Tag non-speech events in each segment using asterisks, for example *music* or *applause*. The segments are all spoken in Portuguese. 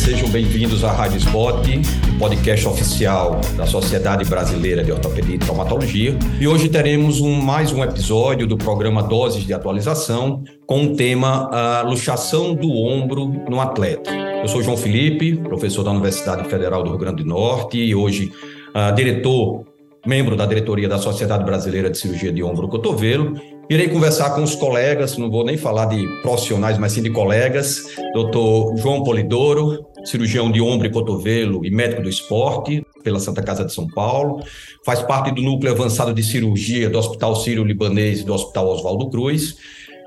sejam bem-vindos à Rádio Spot, podcast oficial da Sociedade Brasileira de Ortopedia e Traumatologia. E hoje teremos um, mais um episódio do programa Doses de Atualização com o tema a luxação do ombro no atleta. Eu sou João Felipe, professor da Universidade Federal do Rio Grande do Norte e hoje uh, diretor membro da diretoria da Sociedade Brasileira de Cirurgia de Ombro e Cotovelo. Irei conversar com os colegas, não vou nem falar de profissionais, mas sim de colegas, doutor João Polidoro, cirurgião de ombro e cotovelo e médico do esporte pela Santa Casa de São Paulo, faz parte do núcleo avançado de cirurgia do Hospital Sírio-Libanês e do Hospital Oswaldo Cruz,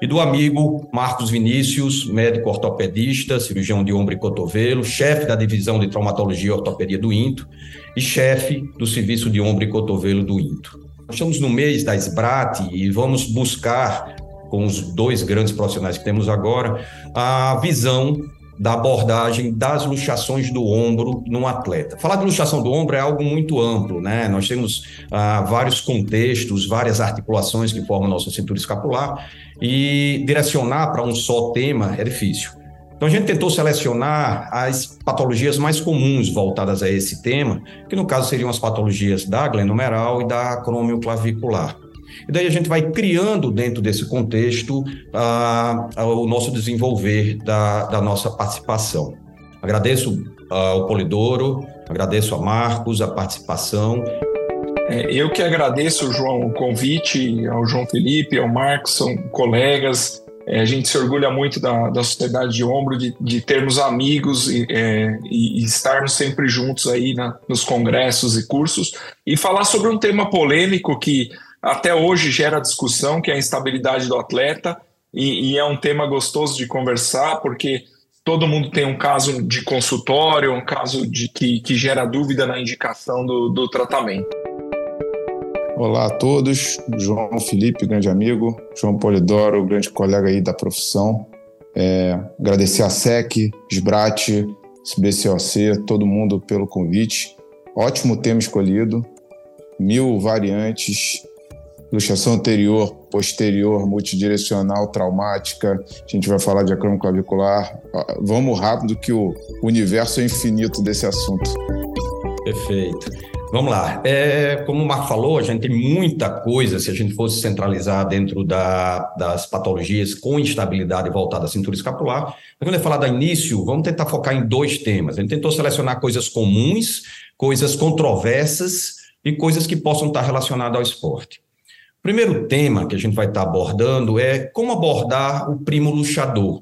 e do amigo Marcos Vinícius, médico ortopedista, cirurgião de ombro e cotovelo, chefe da divisão de traumatologia e ortopedia do INTO e chefe do serviço de ombro e cotovelo do INTO. Estamos no mês da SBRAT e vamos buscar, com os dois grandes profissionais que temos agora, a visão da abordagem das luxações do ombro no atleta. Falar de luxação do ombro é algo muito amplo, né? Nós temos ah, vários contextos, várias articulações que formam nossa cintura escapular e direcionar para um só tema é difícil. Então a gente tentou selecionar as patologias mais comuns voltadas a esse tema, que no caso seriam as patologias da glenomeral e da cromioclavicular. E daí a gente vai criando dentro desse contexto ah, o nosso desenvolver da, da nossa participação. Agradeço ao Polidoro, agradeço a Marcos a participação. É, eu que agradeço, João, o convite, ao João Felipe, ao Marcos, são colegas. É, a gente se orgulha muito da, da Sociedade de Ombro, de, de termos amigos e, é, e, estarmos sempre juntos aí na, nos congressos e cursos e falar sobre um tema polêmico que até hoje gera discussão, que é a instabilidade do atleta, e, e, é um tema gostoso de conversar, porque todo mundo tem um caso de consultório, um caso de que, que gera dúvida na indicação do, do tratamento. Olá a todos, João Felipe, grande amigo, João Polidoro, grande colega aí da profissão. É, agradecer a SEC, SBRAT, SBCOC, todo mundo pelo convite. Ótimo tema escolhido, mil variantes, luxação anterior, posterior, multidirecional, traumática. A gente vai falar de acromioclavicular. Vamos rápido que o universo é infinito desse assunto. Perfeito. Vamos lá. É, como o Marco falou, a gente tem muita coisa se a gente fosse centralizar dentro da, das patologias com instabilidade voltada à cintura escapular. Mas quando eu falar da início, vamos tentar focar em dois temas. A gente tentou selecionar coisas comuns, coisas controversas e coisas que possam estar relacionadas ao esporte. Primeiro tema que a gente vai estar abordando é como abordar o primo luxador.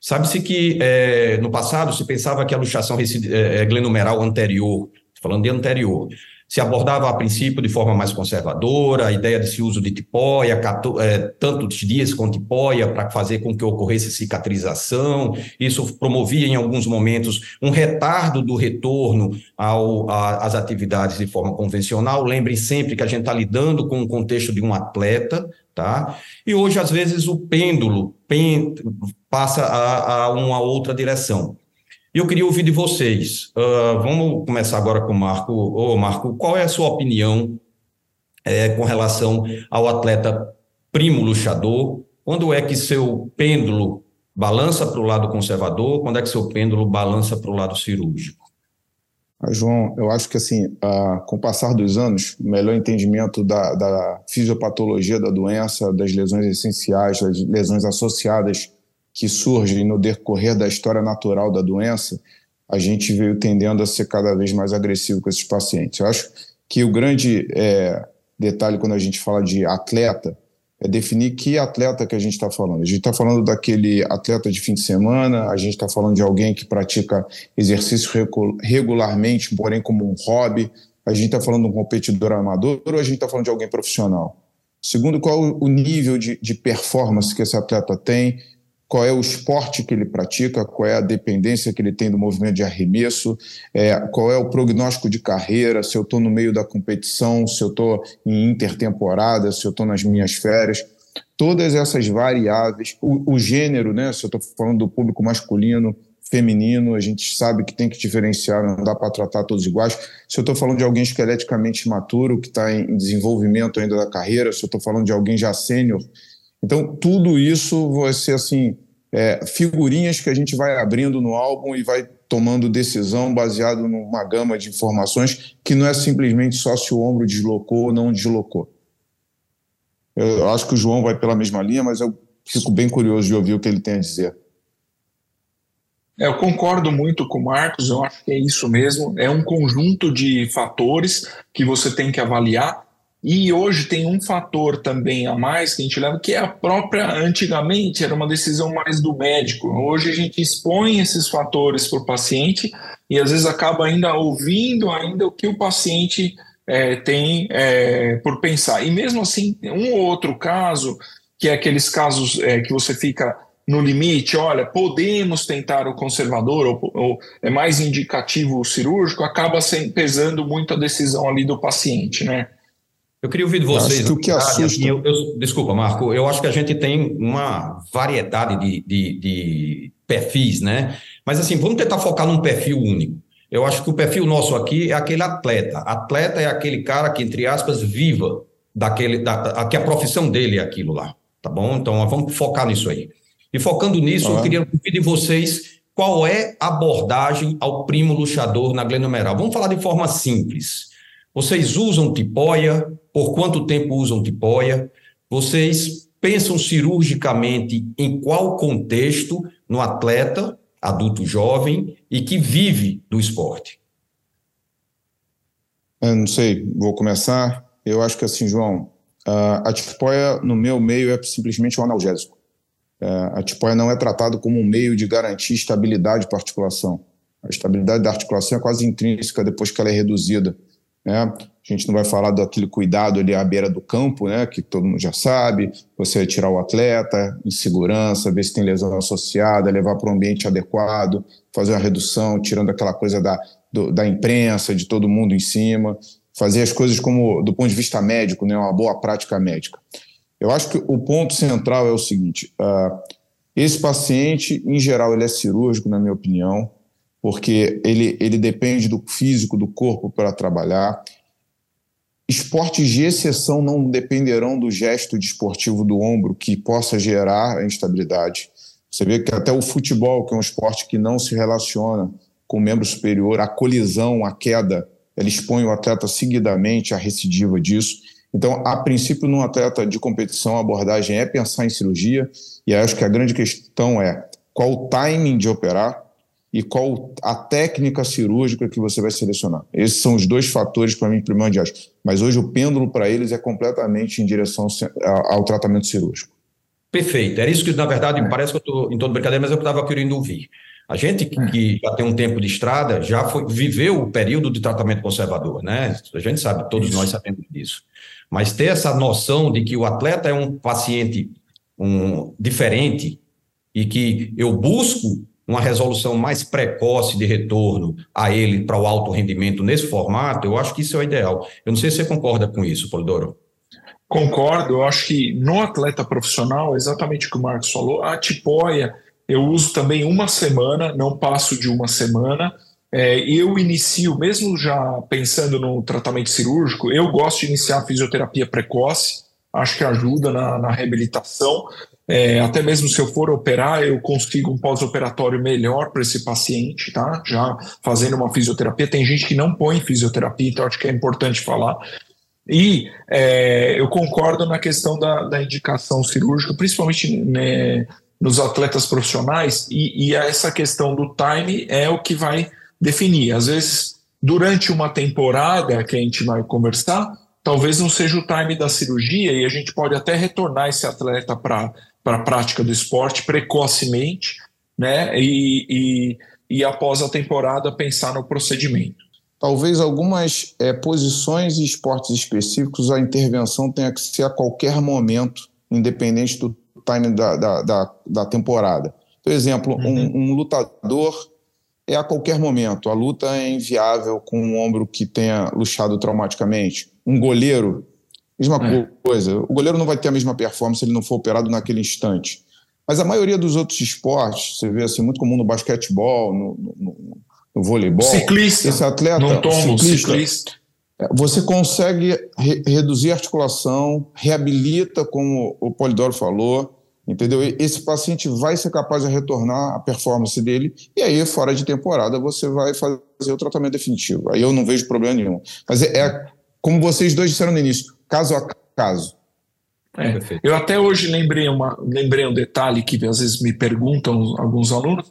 Sabe-se que é, no passado se pensava que a luxação é, é, glenumeral anterior, falando de anterior, se abordava a princípio de forma mais conservadora, a ideia de uso de tipóia, é, tantos dias com tipóia para fazer com que ocorresse cicatrização. Isso promovia, em alguns momentos, um retardo do retorno ao, a, às atividades de forma convencional. Lembrem sempre que a gente está lidando com o contexto de um atleta, tá? E hoje, às vezes, o pêndulo passa a, a uma outra direção. E eu queria ouvir de vocês. Uh, vamos começar agora com o Marco. Ô, Marco, qual é a sua opinião é, com relação ao atleta primo luxador? Quando é que seu pêndulo balança para o lado conservador? Quando é que seu pêndulo balança para o lado cirúrgico? Ah, João, eu acho que assim, uh, com o passar dos anos, o melhor entendimento da, da fisiopatologia da doença, das lesões essenciais, das lesões associadas que surgem no decorrer da história natural da doença, a gente veio tendendo a ser cada vez mais agressivo com esses pacientes. Eu acho que o grande é, detalhe quando a gente fala de atleta é definir que atleta que a gente está falando. A gente está falando daquele atleta de fim de semana, a gente está falando de alguém que pratica exercício regularmente, porém como um hobby, a gente está falando de um competidor amador ou a gente está falando de alguém profissional? Segundo, qual o nível de, de performance que esse atleta tem, qual é o esporte que ele pratica, qual é a dependência que ele tem do movimento de arremesso, é, qual é o prognóstico de carreira, se eu estou no meio da competição, se eu estou em intertemporada, se eu estou nas minhas férias. Todas essas variáveis, o, o gênero, né, se eu estou falando do público masculino, feminino, a gente sabe que tem que diferenciar, não dá para tratar todos iguais. Se eu estou falando de alguém esqueleticamente imaturo, que está em desenvolvimento ainda da carreira, se eu estou falando de alguém já sênior, então, tudo isso vai ser assim, é, figurinhas que a gente vai abrindo no álbum e vai tomando decisão baseado numa gama de informações que não é simplesmente só se o ombro deslocou ou não deslocou. Eu acho que o João vai pela mesma linha, mas eu fico bem curioso de ouvir o que ele tem a dizer. É, eu concordo muito com o Marcos, eu acho que é isso mesmo. É um conjunto de fatores que você tem que avaliar. E hoje tem um fator também a mais que a gente leva, que é a própria. Antigamente era uma decisão mais do médico. Hoje a gente expõe esses fatores para o paciente e às vezes acaba ainda ouvindo ainda o que o paciente é, tem é, por pensar. E mesmo assim, um ou outro caso, que é aqueles casos é, que você fica no limite, olha, podemos tentar o conservador, ou, ou é mais indicativo o cirúrgico, acaba pesando muito a decisão ali do paciente, né? Eu queria ouvir de vocês. Acho que o que assusta... Eu, eu, desculpa, Marco. Eu acho que a gente tem uma variedade de, de, de, perfis, né? Mas assim, vamos tentar focar num perfil único. Eu acho que o perfil nosso aqui é aquele atleta. Atleta é aquele cara que, entre aspas, viva daquele, da, que a profissão dele é aquilo lá. Tá bom? Então vamos focar nisso aí. E focando nisso, eu queria ouvir de vocês qual é a abordagem ao primo luxador na glenomeral. Vamos falar de forma simples. Vocês usam tipóia? Por quanto tempo usam tipóia? Vocês pensam cirurgicamente em qual contexto no atleta, adulto jovem e que vive do esporte? Eu não sei, vou começar. Eu acho que assim, João, a tipóia no meu meio é simplesmente um analgésico. É, a tipóia não é tratado como um meio de garantir estabilidade para a articulação. A estabilidade da articulação é quase intrínseca depois que ela é reduzida. Né? A gente não vai falar daquele cuidado ali à beira do campo, né? que todo mundo já sabe, você tirar o atleta em segurança, ver se tem lesão associada, levar para um ambiente adequado, fazer uma redução, tirando aquela coisa da, do, da imprensa, de todo mundo em cima, fazer as coisas como do ponto de vista médico, né? uma boa prática médica. Eu acho que o ponto central é o seguinte, uh, esse paciente, em geral, ele é cirúrgico, na minha opinião, porque ele, ele depende do físico do corpo para trabalhar. Esportes de exceção não dependerão do gesto desportivo do ombro que possa gerar a instabilidade. Você vê que até o futebol, que é um esporte que não se relaciona com o membro superior, a colisão, a queda, ela expõe o atleta seguidamente à recidiva disso. Então, a princípio, num atleta de competição, a abordagem é pensar em cirurgia, e acho que a grande questão é qual o timing de operar, e qual a técnica cirúrgica que você vai selecionar. Esses são os dois fatores para mim primordiais. Mas hoje o pêndulo para eles é completamente em direção ao tratamento cirúrgico. Perfeito. Era isso que, na verdade, é. parece que eu estou em todo brincadeira, mas eu estava querendo ouvir. A gente que, é. que já tem um tempo de estrada já foi, viveu o período de tratamento conservador, né? A gente sabe, todos isso. nós sabemos disso. Mas ter essa noção de que o atleta é um paciente um, diferente e que eu busco uma resolução mais precoce de retorno a ele para o alto rendimento nesse formato, eu acho que isso é o ideal. Eu não sei se você concorda com isso, Polidoro. Concordo, eu acho que no atleta profissional, exatamente o que o Marcos falou, a tipóia eu uso também uma semana, não passo de uma semana. É, eu inicio, mesmo já pensando no tratamento cirúrgico, eu gosto de iniciar a fisioterapia precoce, acho que ajuda na, na reabilitação. É, até mesmo se eu for operar, eu consigo um pós-operatório melhor para esse paciente, tá? Já fazendo uma fisioterapia. Tem gente que não põe fisioterapia, então acho que é importante falar. E é, eu concordo na questão da, da indicação cirúrgica, principalmente né, nos atletas profissionais, e, e essa questão do time é o que vai definir. Às vezes, durante uma temporada que a gente vai conversar, talvez não seja o time da cirurgia e a gente pode até retornar esse atleta para a prática do esporte precocemente, né? E, e, e, após a temporada pensar no procedimento. Talvez algumas é, posições e esportes específicos a intervenção tenha que ser a qualquer momento, independente do time da, da, da, da temporada. Por exemplo, uhum. um, um lutador é a qualquer momento. A luta é inviável com um ombro que tenha luxado traumaticamente. Um goleiro Mesma é. coisa. O goleiro não vai ter a mesma performance se ele não for operado naquele instante. Mas a maioria dos outros esportes, você vê assim, muito comum no basquetebol, no, no, no voleibol. Ciclista. Esse atleta, não tomo, ciclista, ciclista. É, você consegue re reduzir a articulação, reabilita, como o Polidoro falou, Entendeu? Esse paciente vai ser capaz de retornar a performance dele, e aí, fora de temporada, você vai fazer o tratamento definitivo. Aí eu não vejo problema nenhum. Mas é, é como vocês dois disseram no início, caso a caso. É, eu até hoje lembrei, uma, lembrei um detalhe que às vezes me perguntam alguns alunos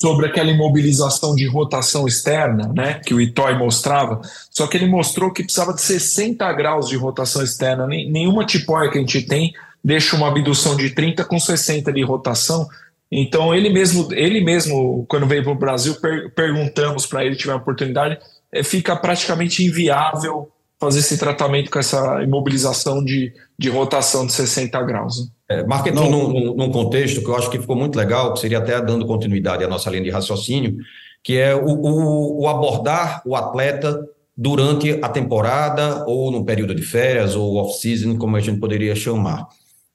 sobre aquela imobilização de rotação externa, né, que o Itoy mostrava, só que ele mostrou que precisava de 60 graus de rotação externa. Nenhuma tipóia que a gente tem deixa uma abdução de 30 com 60 de rotação. Então ele mesmo, ele mesmo quando veio para o Brasil, per, perguntamos para ele, tiver a oportunidade, é, fica praticamente inviável fazer esse tratamento com essa imobilização de, de rotação de 60 graus. Né? É, Marco entrou num, num, contexto que eu acho que ficou muito legal, que seria até dando continuidade à nossa linha de raciocínio, que é o, o, o abordar o atleta durante a temporada ou no período de férias ou off-season, como a gente poderia chamar.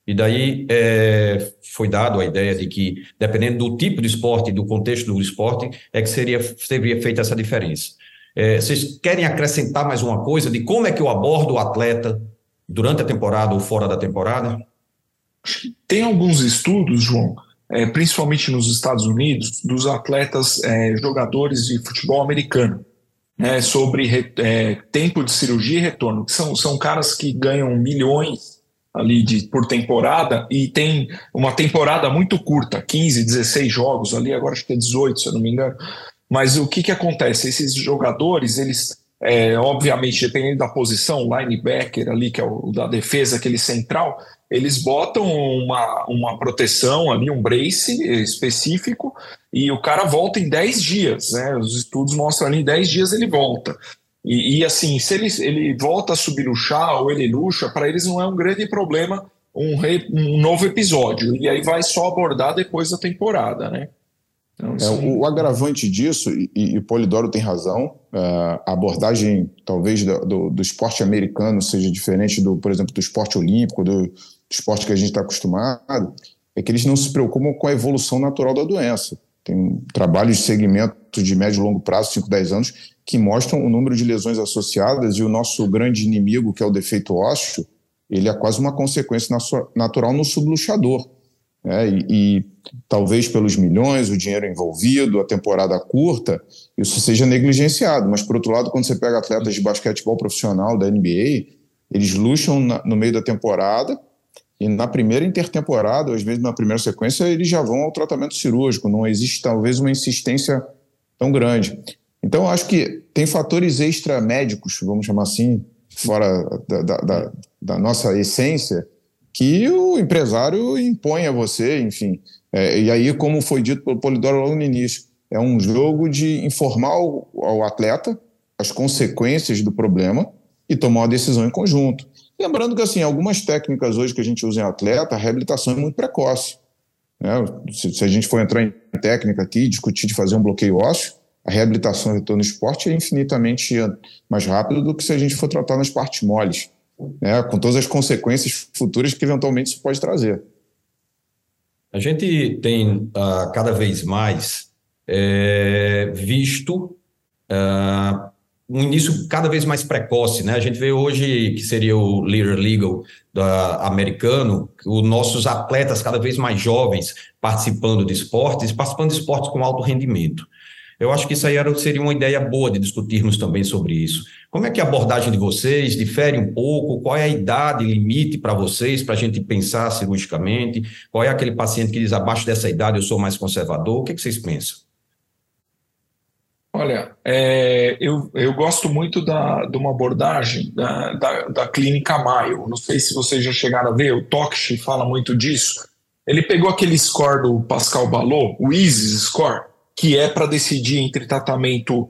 E daí é, foi dado a ideia de que, dependendo do tipo de esporte, do contexto do esporte, é que seria, seria feita essa diferença. É, vocês querem acrescentar mais uma coisa de como é que eu abordo o atleta durante a temporada ou fora da temporada? Tem alguns estudos, João, é, principalmente nos Estados Unidos, dos atletas é, jogadores de futebol americano, né, sobre é, tempo de cirurgia e retorno, são, são caras que ganham milhões ali de, por temporada e tem uma temporada muito curta, 15, 16 jogos ali, agora acho que é 18, se eu não me engano. Mas o que, que acontece? Esses jogadores, eles, é, obviamente, dependendo da posição, linebacker ali, que é o da defesa, aquele central, eles botam uma, uma proteção ali, um brace específico, e o cara volta em 10 dias, né? Os estudos mostram ali, em 10 dias ele volta. E, e, assim, se ele, ele volta a subluxar ou ele luxa, para eles não é um grande problema um, re, um novo episódio. E aí vai só abordar depois da temporada, né? Então, é, o, o, agravante disso, e, e Polidoro tem razão, é, a abordagem talvez do, do, do, esporte americano seja diferente, do, por exemplo, do esporte olímpico, do, do esporte que a gente está acostumado, é que eles não se preocupam com a evolução natural da doença. Tem trabalhos de segmento de médio e longo prazo, 5, 10 anos, que mostram o número de lesões associadas e o nosso grande inimigo, que é o defeito ósseo, ele é quase uma consequência natural no subluxador. Né? E, e, talvez pelos milhões, o dinheiro envolvido, a temporada curta, isso seja negligenciado. Mas, por outro lado, quando você pega atletas de basquetebol profissional da NBA, eles luxam na, no meio da temporada e na primeira intertemporada, às vezes na primeira sequência, eles já vão ao tratamento cirúrgico. Não existe, talvez, uma insistência tão grande. Então, acho que tem fatores extramédicos, vamos chamar assim, fora da, da, da, da nossa essência, que o empresário impõe a você, enfim. É, e aí, como foi dito pelo Polidoro logo no início, é um jogo de informar ao, ao atleta as consequências do problema e tomar uma decisão em conjunto. Lembrando que, assim, algumas técnicas hoje que a gente usa em atleta, a reabilitação é muito precoce. Né? Se, se, a gente for entrar em técnica aqui, discutir de fazer um bloqueio ósseo, a reabilitação e retorno no esporte é infinitamente mais rápido do que se a gente for tratar nas partes moles né, com todas as consequências futuras que eventualmente isso pode trazer. A gente tem uh, cada vez mais é, visto uh, um início cada vez mais precoce, né? A gente vê hoje que seria o leader legal da, americano, os nossos atletas cada vez mais jovens participando de esportes, participando de esportes com alto rendimento. Eu acho que isso aí era, seria uma ideia boa de discutirmos também sobre isso. Como é que a abordagem de vocês difere um pouco? Qual é a idade limite para vocês, para a gente pensar cirurgicamente? Qual é aquele paciente que diz abaixo dessa idade eu sou mais conservador? O que, é que vocês pensam? Olha, é, eu, eu gosto muito da, de uma abordagem da, da, da clínica Mayo. Não sei se vocês já chegaram a ver, o Tokshi fala muito disso. Ele pegou aquele score do Pascal Balot, o ISIS score, que é para decidir entre tratamento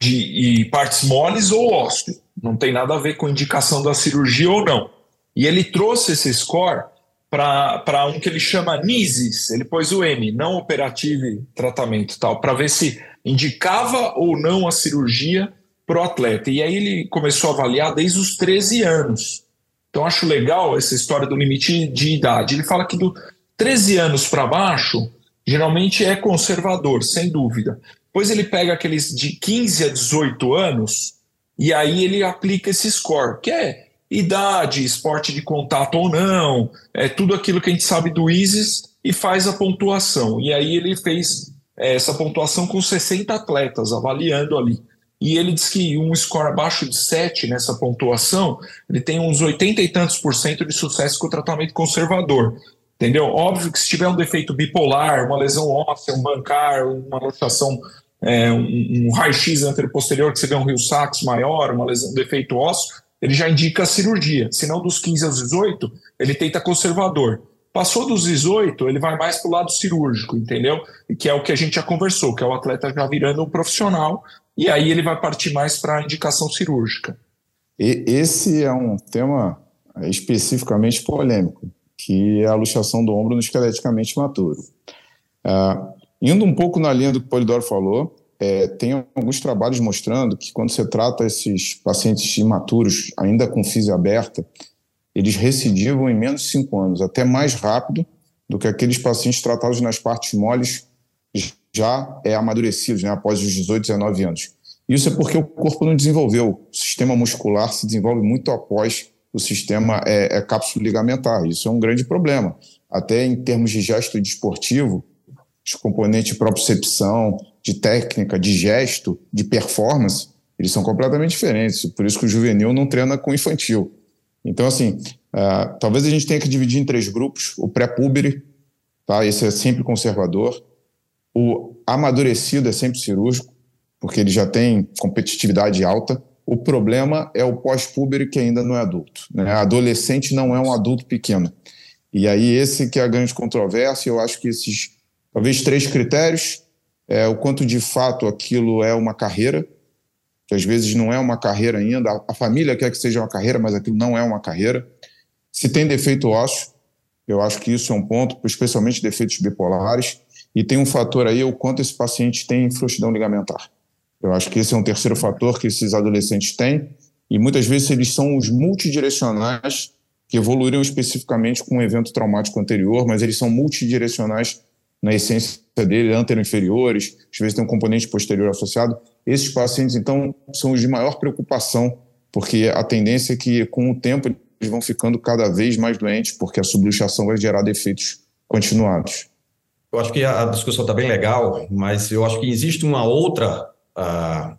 de partes moles ou ósseo. Não tem nada a ver com indicação da cirurgia ou não. E ele trouxe esse score para um que ele chama NISIS, ele pôs o M, não operativo tratamento tal, para ver se indicava ou não a cirurgia para o atleta. E aí ele começou a avaliar desde os 13 anos. Então acho legal essa história do limite de idade. Ele fala que do 13 anos para baixo, geralmente é conservador, sem dúvida. Depois ele pega aqueles de 15 a 18 anos e aí ele aplica esse score, que é idade, esporte de contato ou não, é tudo aquilo que a gente sabe do ISIS e faz a pontuação. E aí ele fez essa pontuação com 60 atletas avaliando ali. E ele diz que um score abaixo de 7 nessa pontuação, ele tem uns 80 e tantos por cento de sucesso com o tratamento conservador. Entendeu? Óbvio que se tiver um defeito bipolar, uma lesão óssea, um bancar, uma luxação, é, um, um raio-x anterior-posterior, que você vê um rio sax maior, uma lesão, um defeito ósseo, ele já indica a cirurgia. Se não dos 15 aos 18, ele tenta conservador. Passou dos 18, ele vai mais para o lado cirúrgico, entendeu? Que é o que a gente já conversou, que é o atleta já virando um profissional, e aí ele vai partir mais para a indicação cirúrgica. E esse é um tema especificamente polêmico, que é a luxação do ombro no esqueleticamente maturo. Uh, indo um pouco na linha do que o Polidoro falou, é, tem alguns trabalhos mostrando que quando você trata esses pacientes imaturos, ainda com física aberta, eles recidivam em menos de cinco anos, até mais rápido do que aqueles pacientes tratados nas partes moles já é, amadurecidos, né, após os 18, 19 anos. Isso é porque o corpo não desenvolveu. O sistema muscular se desenvolve muito após o sistema é, é cápsula ligamentar. Isso é um grande problema. Até em termos de gesto desportivo, os componentes de propriocepção, de técnica, de gesto, de performance, eles são completamente diferentes. Por isso que o juvenil não treina com o infantil. Então, assim, uh, talvez a gente tenha que dividir em três grupos. O pré-púbere, tá? esse é sempre conservador. O amadurecido é sempre cirúrgico, porque ele já tem competitividade alta. O problema é o pós-púbere que ainda não é adulto. Né? Adolescente não é um adulto pequeno. E aí esse que é a grande controvérsia. Eu acho que esses, talvez três critérios, é, o quanto de fato aquilo é uma carreira, que às vezes não é uma carreira ainda. A família quer que seja uma carreira, mas aquilo não é uma carreira. Se tem defeito ósseo, eu acho que isso é um ponto, especialmente defeitos bipolares. E tem um fator aí, o quanto esse paciente tem frouxidão ligamentar. Eu acho que esse é um terceiro fator que esses adolescentes têm. E muitas vezes eles são os multidirecionais que evoluíram especificamente com um evento traumático anterior, mas eles são multidirecionais na essência dele, antero-inferiores, às vezes tem um componente posterior associado. Esses pacientes, então, são os de maior preocupação, porque a tendência é que, com o tempo, eles vão ficando cada vez mais doentes, porque a subluxação vai gerar defeitos continuados. Eu acho que a discussão está bem legal, mas eu acho que existe uma outra, uh,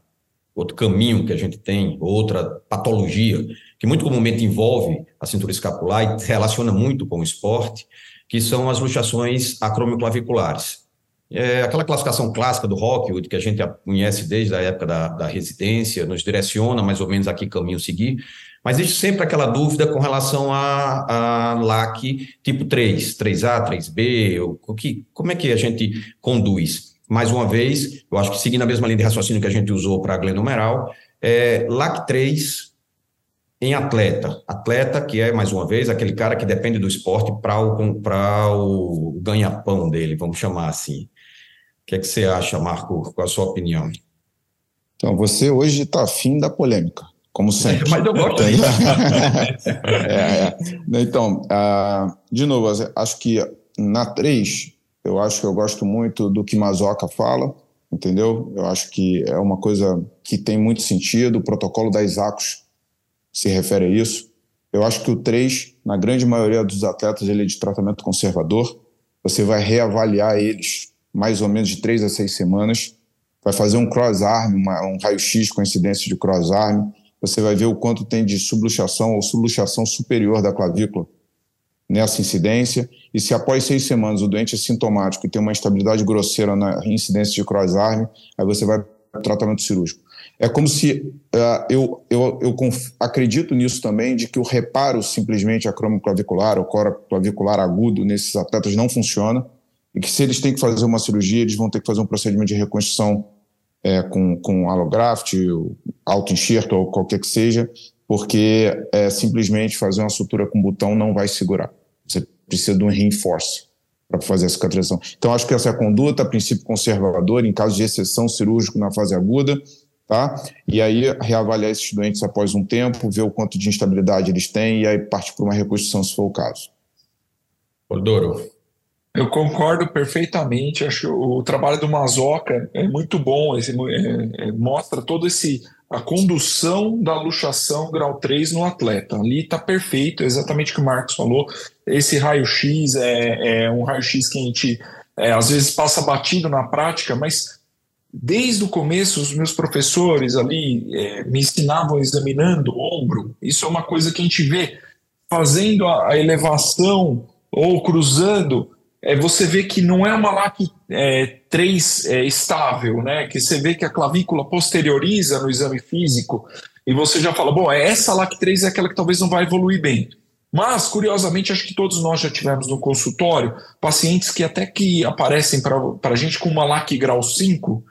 outro caminho que a gente tem, outra patologia, que muito comumente envolve a cintura escapular e *laughs* relaciona muito com o esporte, que são as luxações acromioclaviculares. É aquela classificação clássica do Rockwood, que a gente conhece desde a época da, da residência, nos direciona mais ou menos a que caminho seguir, mas existe sempre aquela dúvida com relação a, a LAC tipo 3, 3A, 3B, o que, como é que a gente conduz? Mais uma vez, eu acho que seguindo a mesma linha de raciocínio que a gente usou para a glenomeral, é, LAC 3 em atleta. Atleta que é, mais uma vez, aquele cara que depende do esporte para o, o ganha-pão dele, vamos chamar assim. O que, é que você acha, Marco? Qual a sua opinião? Então, você hoje está afim da polêmica, como sempre. *laughs* Mas eu gosto *laughs* é, é. Então, uh, de novo, acho que na 3, eu acho que eu gosto muito do que Mazoca fala, entendeu? Eu acho que é uma coisa que tem muito sentido. O protocolo da Isacos se refere a isso. Eu acho que o 3, na grande maioria dos atletas, ele é de tratamento conservador. Você vai reavaliar eles mais ou menos de 3 a 6 semanas. Vai fazer um cross-arm, um raio-x com incidência de cross-arm. Você vai ver o quanto tem de subluxação ou subluxação superior da clavícula nessa incidência. E se após seis semanas o doente é sintomático e tem uma instabilidade grosseira na incidência de cross-arm, aí você vai para tratamento cirúrgico. É como se uh, eu, eu, eu acredito nisso também, de que o reparo simplesmente acromoclavicular ou clavicular agudo nesses atletas não funciona e que se eles têm que fazer uma cirurgia, eles vão ter que fazer um procedimento de reconstrução é, com, com allograft, auto-enxerto ou qualquer que seja, porque é, simplesmente fazer uma sutura com botão não vai segurar. Você precisa de um reinforce para fazer a cicatrização. Então, acho que essa é a conduta, a princípio conservador, em caso de exceção cirúrgico na fase aguda, tá? E aí reavaliar esses doentes após um tempo, ver o quanto de instabilidade eles têm e aí partir para uma reconstrução se for o caso. Odoro. Eu concordo perfeitamente. Acho o trabalho do Mazoca é muito bom. Esse, é, é, mostra todo esse a condução da luxação grau 3 no atleta. Ali está perfeito, exatamente o que o Marcos falou. Esse raio-x é, é, um raio-x que a gente é, às vezes passa batido na prática, mas desde o começo os meus professores ali é, me ensinavam examinando o ombro. Isso é uma coisa que a gente vê fazendo a, a elevação ou cruzando é, você vê que não é uma LAC é, 3 é, estável, né? Que você vê que a clavícula posterioriza no exame físico e você já fala, bom, essa LAC 3 é aquela que talvez não vai evoluir bem. Mas, curiosamente, acho que todos nós já tivemos no consultório pacientes que até que aparecem para a gente com uma LAC grau 5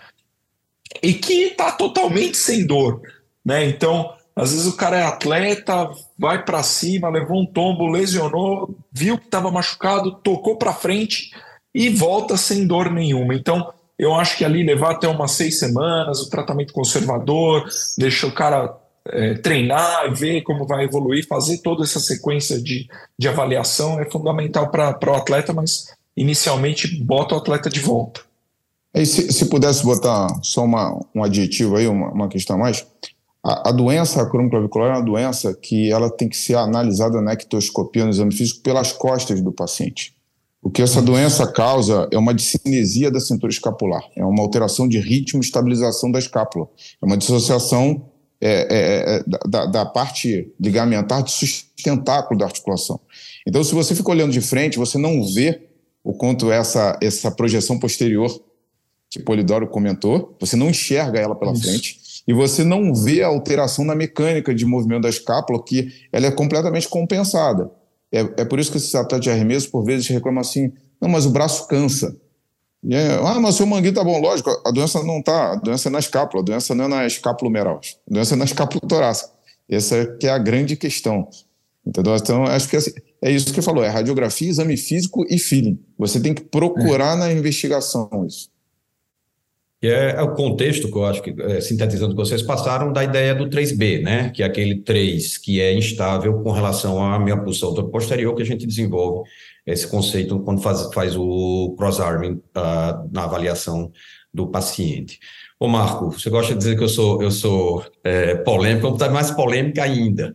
e que está totalmente sem dor, né? Então, às vezes o cara é atleta, vai para cima, levou um tombo, lesionou, viu que estava machucado, tocou para frente e volta sem dor nenhuma. Então, eu acho que ali levar até umas seis semanas, o tratamento conservador, deixa o cara é, treinar, ver como vai evoluir, fazer toda essa sequência de, de avaliação é fundamental para o atleta, mas inicialmente bota o atleta de volta. E se, se pudesse botar só uma, um adjetivo aí, uma, uma questão a mais, a, a doença acromioclavicular é uma doença que ela tem que ser analisada na ectoscopia, no exame físico, pelas costas do paciente. O que essa doença causa é uma discinesia da cintura escapular, é uma alteração de ritmo e estabilização da escápula, é uma dissociação é, é, é, da, da, parte ligamentar do sustentáculo da articulação. Então, se você fica olhando de frente, você não vê o quanto essa, essa projeção posterior que Polidoro comentou, você não enxerga ela pela Isso. frente e você não vê a alteração na mecânica de movimento da escápula, que ela é completamente compensada. É, é por isso que esses atletas de arremesso, por vezes, reclamam assim, não, mas o braço cansa. É, ah, mas seu manguinho tá bom. Lógico, a doença não tá, a doença é na escápula, a doença não é na escápula humeral, a doença é na escápula torácica. Essa é que é a grande questão. Entendeu? Então, acho que assim, é isso que falou, é radiografia, exame físico e feeling. Você tem que procurar é. na investigação isso. Que é, o contexto que eu acho que, é, sintetizando o que vocês passaram, da ideia do 3B, né? Que é aquele 3 que é instável com relação à minha posição posterior, que a gente desenvolve esse conceito quando faz, faz o cross-arming uh, na avaliação do paciente. Ô Marco, você gosta de dizer que eu sou, eu sou é, polêmico, vamos estar mais polêmica ainda.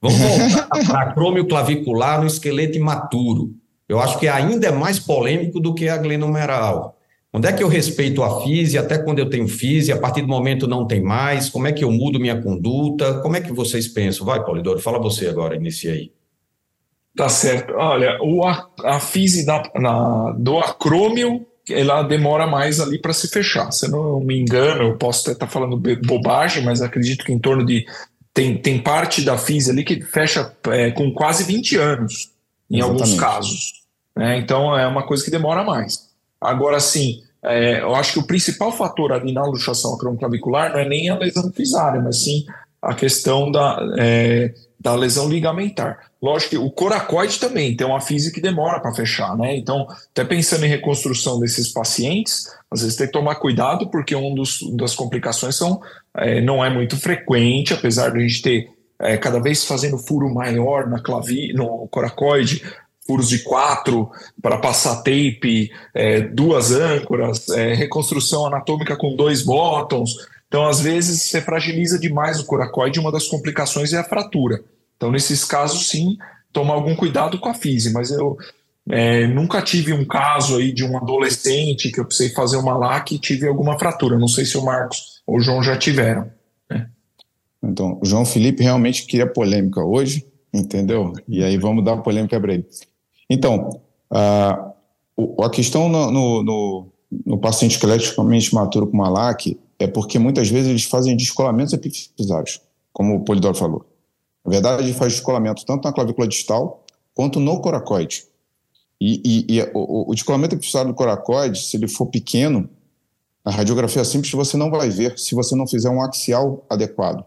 Vamos voltar *laughs* para acrômio clavicular no esqueleto imaturo. Eu acho que ainda é mais polêmico do que a glenomeral. Onde é que eu respeito a FISE, até quando eu tenho FISE, a partir do momento não tem mais, como é que eu mudo minha conduta, como é que vocês pensam? Vai, Polidoro, fala você agora, inicia aí. Tá certo. Olha, o, a, a FISE da, na, do acrômio, ela demora mais ali para se fechar. Se eu não me engano, eu posso até estar tá falando bobagem, mas acredito que em torno de. Tem, tem parte da FISE ali que fecha é, com quase 20 anos, em Exatamente. alguns casos. Né? Então é uma coisa que demora mais. Agora, sim, é, eu acho que o principal fator ali na luxação acromioclavicular não é nem a lesão fisária, mas sim a questão da, é, da lesão ligamentar. Lógico que o coracoide também tem uma física que demora para fechar, né? Então, até pensando em reconstrução desses pacientes, às vezes tem que tomar cuidado, porque uma das complicações são, é, não é muito frequente, apesar de a gente ter é, cada vez fazendo furo maior na clavi, no coracoide, furos de quatro para passar tape, é, duas âncoras, é, reconstrução anatômica com dois bottoms. Então, às vezes, você fragiliza demais o coracoide, uma das complicações é a fratura. Então, nesses casos, sim, tomar algum cuidado com a física, mas eu é, nunca tive um caso aí de um adolescente que eu precisei fazer uma LAC e tive alguma fratura. Não sei se o Marcos ou o João já tiveram. Né? Então, o João Felipe realmente queria polêmica hoje, entendeu? E aí vamos dar polêmica para ele. Então, a, a questão no, no, no, no paciente esqueleticamente maturo com malac é porque muitas vezes eles fazem descolamentos epifisários, como o Polidoro falou. Na verdade, ele faz descolamento tanto na clavícula distal quanto no coracoide. E, e, e o, o, descolamento epifisário do coracoide, se ele for pequeno, a radiografia simples você não vai ver se você não fizer um axial adequado.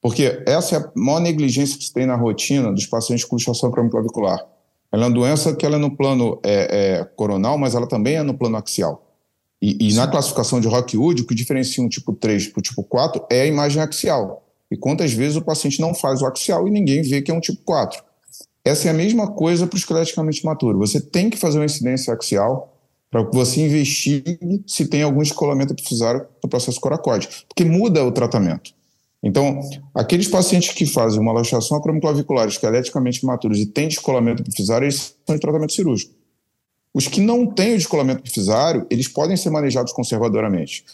Porque essa é a maior negligência que se tem na rotina dos pacientes com luxação clavicular. Ela é uma doença que ela é no plano é, é, coronal, mas ela também é no plano axial. E, e na classificação de Rockwood, o que diferencia um tipo 3 para o tipo 4 é a imagem axial. E quantas vezes o paciente não faz o axial e ninguém vê que é um tipo 4. Essa é a mesma coisa para o esqueleticamente maturo. Você tem que fazer uma incidência axial para que você investigue se tem algum escolamento epifisário no processo coracóide, porque muda o tratamento. Então, aqueles pacientes que fazem uma luxação acromioclavicular esqueleticamente maturos e têm descolamento epifisário, eles são em tratamento cirúrgico. Os que não têm o descolamento epifisário, eles podem ser manejados conservadoramente.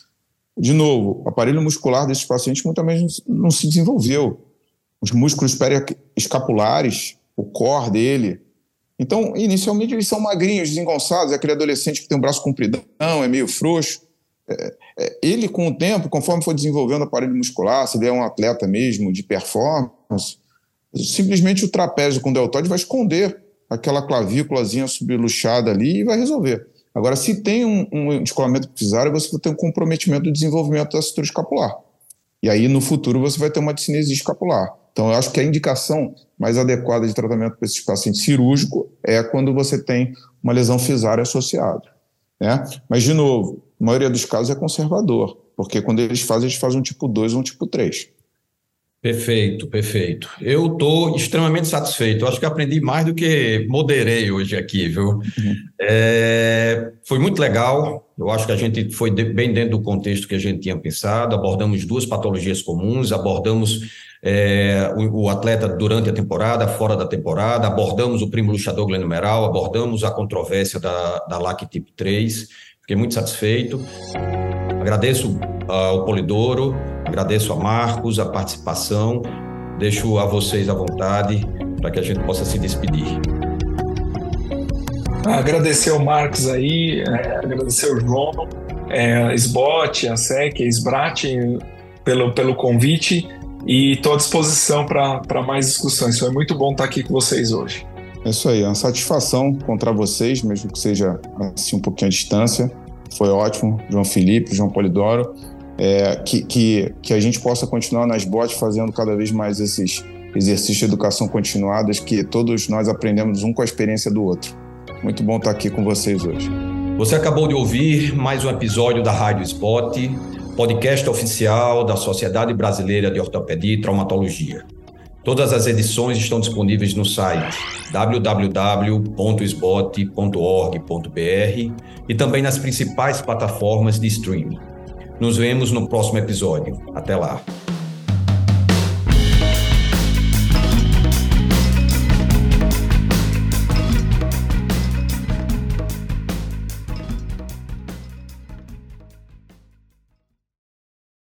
De novo, o aparelho muscular desses pacientes muitas vezes não se desenvolveu. Os músculos periescapulares, o core dele. Então, inicialmente, eles são magrinhos, desengonçados, é aquele adolescente que tem um braço compridão, é meio frouxo. É, é, ele, com o tempo, conforme for desenvolvendo o aparelho muscular, se ele é um atleta mesmo de performance, simplesmente o trapézio com o deltoide vai esconder aquela clavículazinha subluxada ali e vai resolver. Agora, se tem um, um descolamento epifisário, você vai ter um comprometimento do desenvolvimento da estrutura escapular. E aí, no futuro, você vai ter uma discinesia escapular. Então, eu acho que a indicação mais adequada de tratamento para esses pacientes cirúrgico é quando você tem uma lesão fisária associada. Né? Mas, de novo, a maioria dos casos é conservador, porque quando eles fazem, eles fazem um tipo 2 ou um tipo 3. Perfeito, perfeito. Eu estou extremamente satisfeito. Eu acho que aprendi mais do que moderei hoje aqui, viu? Uhum. É, foi muito legal. Eu acho que a gente foi de, bem dentro do contexto que a gente tinha pensado. Abordamos duas patologias comuns, abordamos é, o, o, atleta durante a temporada, fora da temporada, abordamos o primo luxador glenumeral, abordamos a controvérsia da, da LAC tipo 3. Fiquei muito satisfeito. Agradeço ao Polidoro, agradeço a Marcos a participação. Deixo a vocês à vontade para que a gente possa se despedir. Agradecer ao Marcos aí, é, agradecer ao João, é, SBOT, a SEC, a SBRAT pelo, pelo convite e estou à disposição para mais discussões. Foi muito bom estar aqui com vocês hoje. É isso aí, é uma satisfação encontrar vocês, mesmo que seja assim um pouquinho à distância. Foi ótimo, João Felipe, João Polidoro. É, que, que, que a gente possa continuar nas botes fazendo cada vez mais esses exercícios de educação continuadas que todos nós aprendemos um com a experiência do outro. Muito bom estar aqui com vocês hoje. Você acabou de ouvir mais um episódio da Rádio Spot, podcast oficial da Sociedade Brasileira de Ortopedia e Traumatologia. Todas as edições estão disponíveis no site www.sbot.org.br e também nas principais plataformas de streaming. Nos vemos no próximo episódio. Até lá.